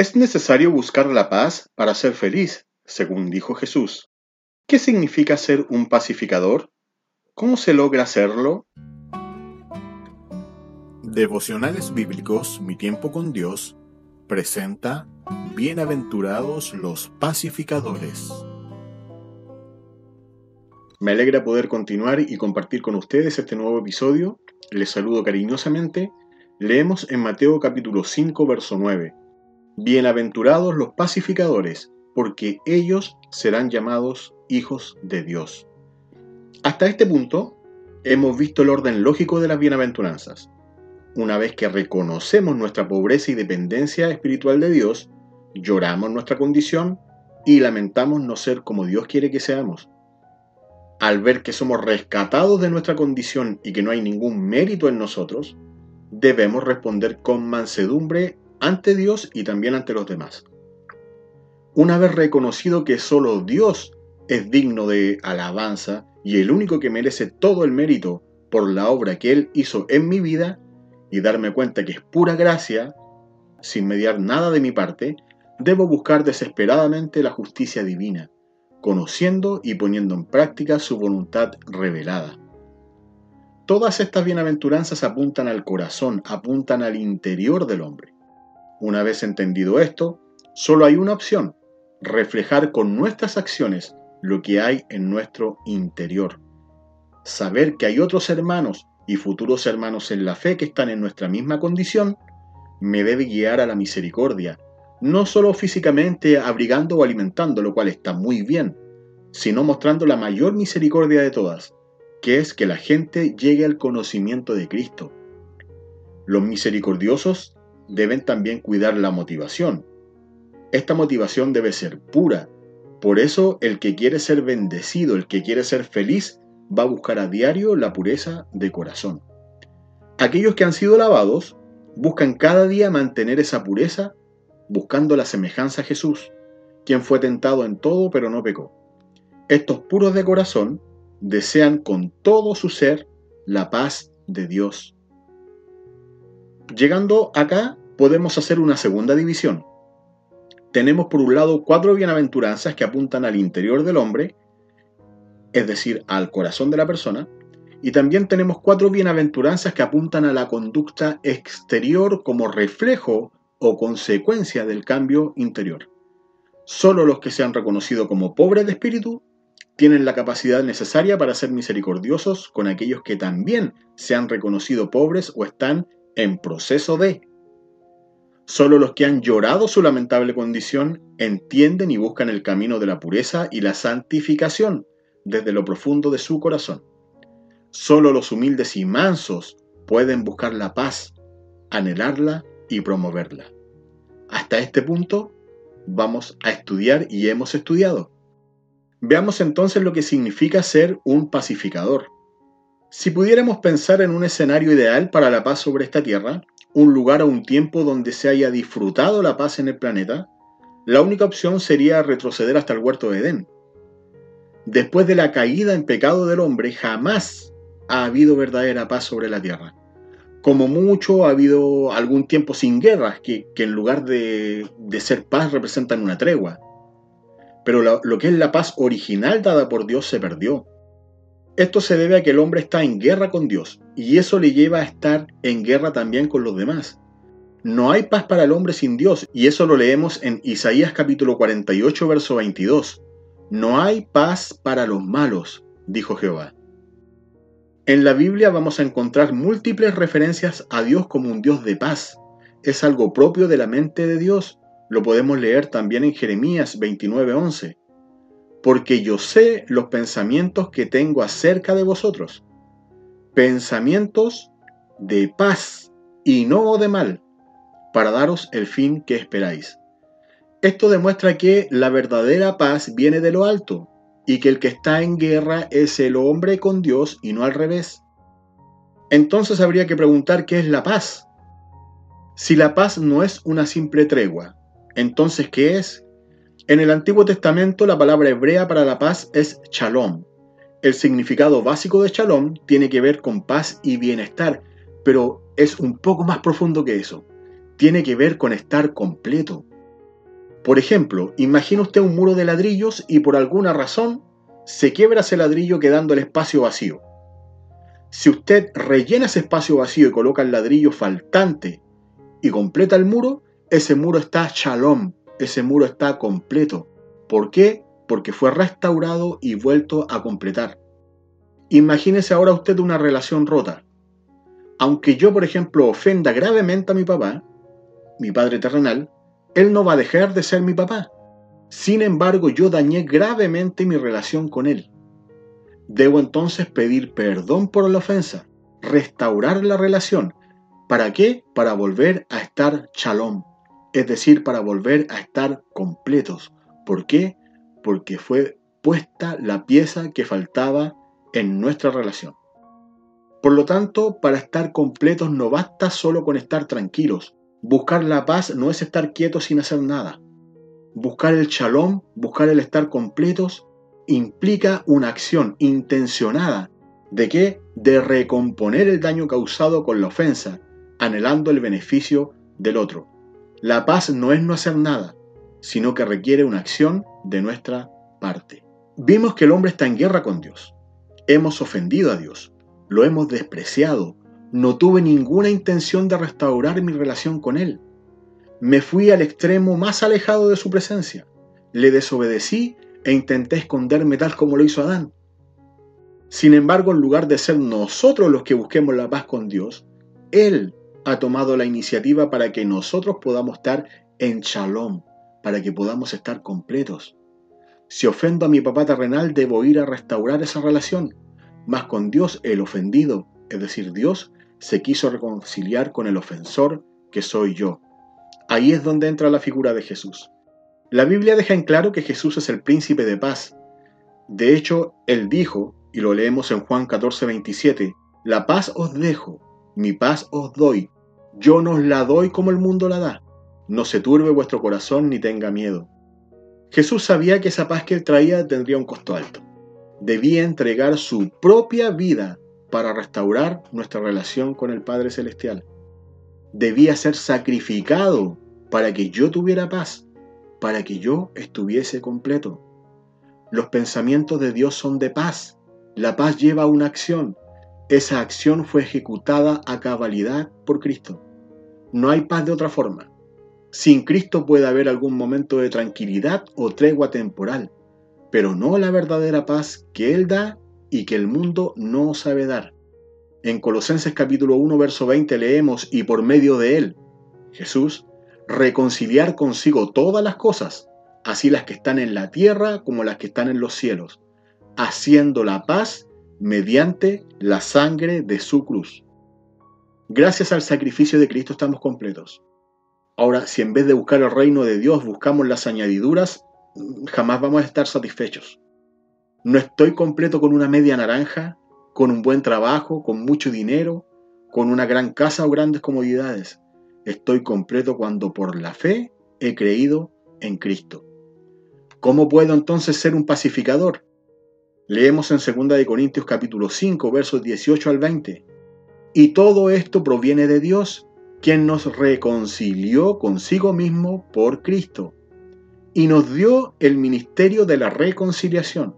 Es necesario buscar la paz para ser feliz, según dijo Jesús. ¿Qué significa ser un pacificador? ¿Cómo se logra hacerlo? Devocionales Bíblicos, Mi Tiempo con Dios, presenta Bienaventurados los pacificadores. Me alegra poder continuar y compartir con ustedes este nuevo episodio. Les saludo cariñosamente. Leemos en Mateo capítulo 5, verso 9. Bienaventurados los pacificadores, porque ellos serán llamados hijos de Dios. Hasta este punto, hemos visto el orden lógico de las bienaventuranzas. Una vez que reconocemos nuestra pobreza y dependencia espiritual de Dios, lloramos nuestra condición y lamentamos no ser como Dios quiere que seamos al ver que somos rescatados de nuestra condición y que no hay ningún mérito en nosotros, debemos responder con mansedumbre ante Dios y también ante los demás. Una vez reconocido que solo Dios es digno de alabanza y el único que merece todo el mérito por la obra que Él hizo en mi vida, y darme cuenta que es pura gracia, sin mediar nada de mi parte, debo buscar desesperadamente la justicia divina conociendo y poniendo en práctica su voluntad revelada. Todas estas bienaventuranzas apuntan al corazón, apuntan al interior del hombre. Una vez entendido esto, solo hay una opción, reflejar con nuestras acciones lo que hay en nuestro interior. Saber que hay otros hermanos y futuros hermanos en la fe que están en nuestra misma condición, me debe guiar a la misericordia, no solo físicamente abrigando o alimentando, lo cual está muy bien, sino mostrando la mayor misericordia de todas, que es que la gente llegue al conocimiento de Cristo. Los misericordiosos deben también cuidar la motivación. Esta motivación debe ser pura. Por eso el que quiere ser bendecido, el que quiere ser feliz, va a buscar a diario la pureza de corazón. Aquellos que han sido lavados buscan cada día mantener esa pureza buscando la semejanza a Jesús, quien fue tentado en todo pero no pecó. Estos puros de corazón desean con todo su ser la paz de Dios. Llegando acá podemos hacer una segunda división. Tenemos por un lado cuatro bienaventuranzas que apuntan al interior del hombre, es decir, al corazón de la persona, y también tenemos cuatro bienaventuranzas que apuntan a la conducta exterior como reflejo o consecuencia del cambio interior. Solo los que se han reconocido como pobres de espíritu tienen la capacidad necesaria para ser misericordiosos con aquellos que también se han reconocido pobres o están en proceso de. Solo los que han llorado su lamentable condición entienden y buscan el camino de la pureza y la santificación desde lo profundo de su corazón. Solo los humildes y mansos pueden buscar la paz, anhelarla y promoverla. Hasta este punto vamos a estudiar y hemos estudiado. Veamos entonces lo que significa ser un pacificador. Si pudiéramos pensar en un escenario ideal para la paz sobre esta tierra, un lugar o un tiempo donde se haya disfrutado la paz en el planeta, la única opción sería retroceder hasta el huerto de Edén. Después de la caída en pecado del hombre, jamás ha habido verdadera paz sobre la tierra como mucho ha habido algún tiempo sin guerras, que, en lugar de, ser paz representan una tregua. Pero lo, que es la paz original dada por Dios se perdió. Esto se debe a que el hombre está en guerra con Dios, y eso le lleva a estar en guerra también con los demás. No hay paz para el hombre sin Dios, y eso lo leemos en Isaías capítulo 48, verso 22. No hay paz para los malos, dijo Jehová. En la Biblia vamos a encontrar múltiples referencias a Dios como un Dios de paz. Es algo propio de la mente de Dios. Lo podemos leer también en Jeremías 29:11. Porque yo sé los pensamientos que tengo acerca de vosotros. Pensamientos de paz y no de mal, para daros el fin que esperáis. Esto demuestra que la verdadera paz viene de lo alto, y que el que está en guerra es el hombre con Dios y no al revés. Entonces habría que preguntar qué es la paz. Si la paz no es una simple tregua, entonces ¿qué es? En el Antiguo Testamento la palabra hebrea para la paz es shalom. El significado básico de shalom tiene que ver con paz y bienestar, pero es un poco más profundo que eso. Tiene que ver con estar completo, Por ejemplo, imagina usted un muro de ladrillos y por alguna razón se quiebra ese ladrillo quedando el espacio vacío. Si usted rellena ese espacio vacío y coloca el ladrillo faltante y completa el muro, ese muro está shalom, ese muro está completo. ¿Por qué? Porque fue restaurado y vuelto a completar. Imagínese ahora usted una relación rota. Aunque yo, por ejemplo, ofenda gravemente a mi papá, mi padre terrenal, él no va a dejar de ser mi papá. Sin embargo, yo dañé gravemente mi relación con él. Debo entonces pedir perdón por la ofensa, restaurar la relación. ¿Para qué? Para volver a estar shalom, es decir, para volver a estar completos. ¿Por qué? Porque fue puesta la pieza que faltaba en nuestra relación. Por lo tanto, para estar completos no basta solo con estar tranquilos. Buscar la paz no es estar quietos sin hacer nada. Buscar el shalom, buscar el estar completos, implica una acción intencionada. ¿De qué? De recomponer el daño causado con la ofensa, anhelando el beneficio del otro. La paz no es no hacer nada, sino que requiere una acción de nuestra parte. Vimos que el hombre está en guerra con Dios. Hemos ofendido a Dios, lo hemos despreciado, no tuve ninguna intención de restaurar mi relación con Él. Me fui al extremo más alejado de su presencia, le desobedecí e intenté esconderme tal como lo hizo Adán. Sin embargo, en lugar de ser nosotros los que busquemos la paz con Dios, Él ha tomado la iniciativa para que nosotros podamos estar en shalom, para que podamos estar completos. Si ofendo a mi papá terrenal, debo ir a restaurar esa relación. Mas con Dios el ofendido, es decir, Dios, se quiso reconciliar con el ofensor que soy yo. Ahí es donde entra la figura de Jesús. La Biblia deja en claro que Jesús es el príncipe de paz. De hecho, él dijo, y lo leemos en Juan 14, 27, La paz os dejo, mi paz os doy. Yo no os la doy como el mundo la da. No se turbe vuestro corazón ni tenga miedo. Jesús sabía que esa paz que traía tendría un costo alto. Debía entregar su propia vida para restaurar nuestra relación con el Padre Celestial. Debía ser sacrificado para que yo tuviera paz, para que yo estuviese completo. Los pensamientos de Dios son de paz. La paz lleva una acción. Esa acción fue ejecutada a cabalidad por Cristo. No hay paz de otra forma. Sin Cristo puede haber algún momento de tranquilidad o tregua temporal, pero no la verdadera paz que Él da y que el mundo no sabe dar. En Colosenses capítulo 1, verso 20 leemos, y por medio de Él, Jesús, reconciliar consigo todas las cosas, así las que están en la tierra como las que están en los cielos, haciendo la paz mediante la sangre de su cruz. Gracias al sacrificio de Cristo estamos completos. Ahora, si en vez de buscar el reino de Dios buscamos las añadiduras, jamás vamos a estar satisfechos. No estoy completo con una media naranja, con un buen trabajo, con mucho dinero, con una gran casa o grandes comodidades. Estoy completo cuando por la fe he creído en Cristo. ¿Cómo puedo entonces ser un pacificador? Leemos en 2 Corintios capítulo 5 versos 18 al 20. Y todo esto proviene de Dios, quien nos reconcilió consigo mismo por Cristo y nos dio el ministerio de la reconciliación,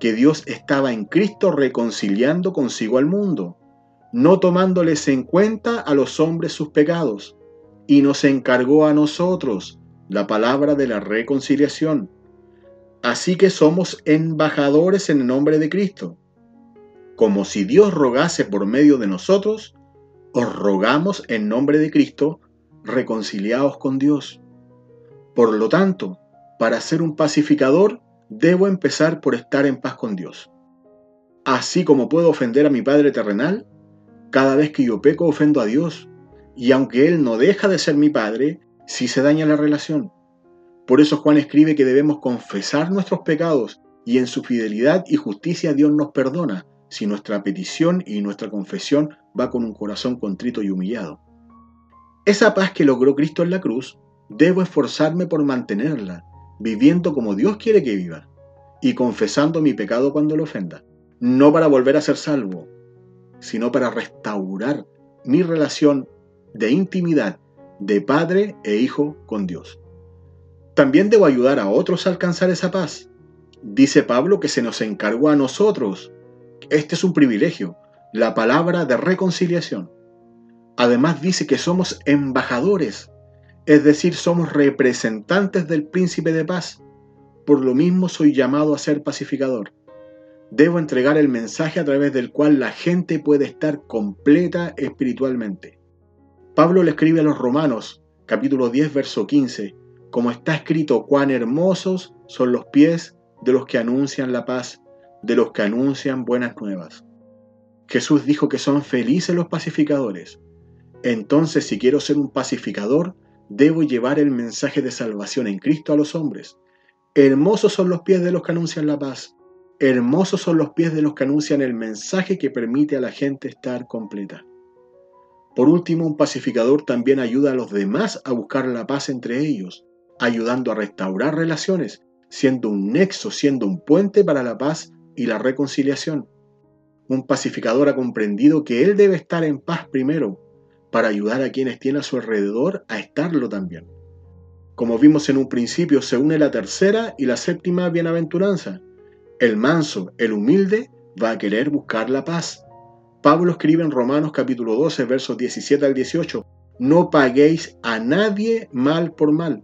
que Dios estaba en Cristo reconciliando consigo al mundo, no tomándoles en cuenta a los hombres sus pecados, y nos encargó a nosotros la palabra de la reconciliación. Así que somos embajadores en el nombre de Cristo, como si Dios rogase por medio de nosotros, os rogamos en nombre de Cristo, reconciliaos con Dios. Por lo tanto, para ser un pacificador, debo empezar por estar en paz con Dios. Así como puedo ofender a mi Padre terrenal, cada vez que yo peco ofendo a Dios, y aunque Él no deja de ser mi Padre, sí se daña la relación. Por eso Juan escribe que debemos confesar nuestros pecados y en su fidelidad y justicia Dios nos perdona si nuestra petición y nuestra confesión va con un corazón contrito y humillado. Esa paz que logró Cristo en la cruz, debo esforzarme por mantenerla, viviendo como Dios quiere que viva, y confesando mi pecado cuando lo ofenda, no para volver a ser salvo, sino para restaurar mi relación de intimidad de padre e hijo con Dios. También debo ayudar a otros a alcanzar esa paz. Dice Pablo que se nos encargó a nosotros. Este es un privilegio, la palabra de reconciliación. Además dice que somos embajadores, es decir, somos representantes del príncipe de paz. Por lo mismo soy llamado a ser pacificador. Debo entregar el mensaje a través del cual la gente puede estar completa espiritualmente. Pablo le escribe a los Romanos, capítulo 10, verso 15, como está escrito, cuán hermosos son los pies de los que anuncian la paz, de los que anuncian buenas nuevas. Jesús dijo que son felices los pacificadores. Entonces, si quiero ser un pacificador, debo llevar el mensaje de salvación en Cristo a los hombres. Hermosos son los pies de los que anuncian la paz, Hermosos son los pies de los que anuncian el mensaje que permite a la gente estar completa. Por último, un pacificador también ayuda a los demás a buscar la paz entre ellos, ayudando a restaurar relaciones, siendo un nexo, siendo un puente para la paz y la reconciliación. Un pacificador ha comprendido que él debe estar en paz primero, para ayudar a quienes tiene a su alrededor a estarlo también. Como vimos en un principio, se une la tercera y la séptima bienaventuranza, el manso, el humilde, va a querer buscar la paz. Pablo escribe en Romanos capítulo 12, versos 17 al 18, no paguéis a nadie mal por mal,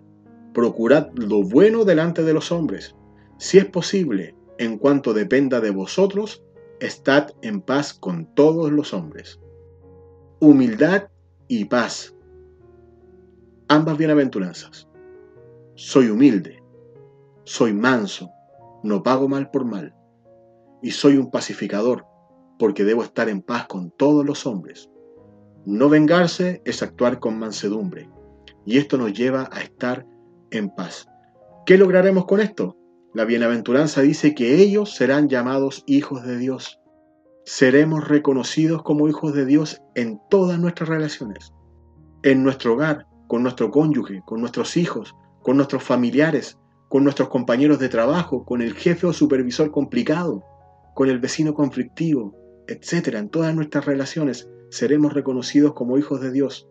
procurad lo bueno delante de los hombres. Si es posible, en cuanto dependa de vosotros, estad en paz con todos los hombres. Humildad y paz. Ambas bienaventuranzas. Soy humilde, soy manso, no pago mal por mal, y soy un pacificador, porque debo estar en paz con todos los hombres. No vengarse es actuar con mansedumbre, y esto nos lleva a estar en paz. ¿Qué lograremos con esto? La bienaventuranza dice que ellos serán llamados hijos de Dios. Seremos reconocidos como hijos de Dios en todas nuestras relaciones. En nuestro hogar, con nuestro cónyuge, con nuestros hijos, con nuestros familiares, con nuestros compañeros de trabajo, con el jefe o supervisor complicado, con el vecino conflictivo, etc. En todas nuestras relaciones seremos reconocidos como hijos de Dios.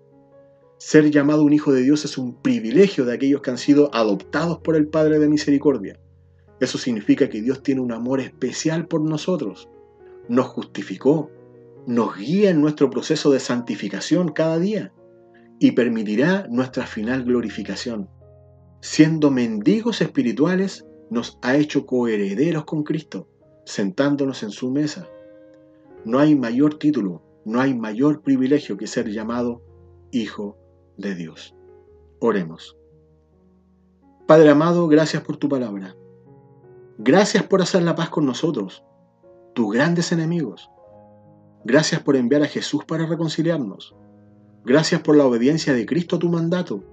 Ser llamado un hijo de Dios es un privilegio de aquellos que han sido adoptados por el Padre de Misericordia. Eso significa que Dios tiene un amor especial por nosotros. Nos justificó, nos guía en nuestro proceso de santificación cada día y permitirá nuestra final glorificación siendo mendigos espirituales, nos ha hecho coherederos con Cristo, sentándonos en su mesa. No hay mayor título, no hay mayor privilegio que ser llamado Hijo de Dios. Oremos. Padre amado, gracias por tu palabra. Gracias por hacer la paz con nosotros, tus grandes enemigos. Gracias por enviar a Jesús para reconciliarnos. Gracias por la obediencia de Cristo a tu mandato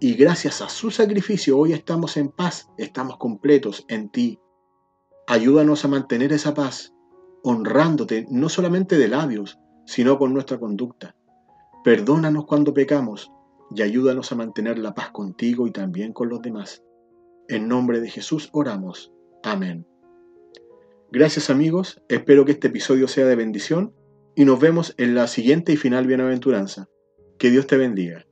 y gracias a su sacrificio hoy estamos en paz, estamos completos en ti. Ayúdanos a mantener esa paz, honrándote no solamente de labios, sino con nuestra conducta. Perdónanos cuando pecamos y ayúdanos a mantener la paz contigo y también con los demás. En nombre de Jesús oramos. Amén. Gracias amigos, espero que este episodio sea de bendición y nos vemos en la siguiente y final bienaventuranza. Que Dios te bendiga.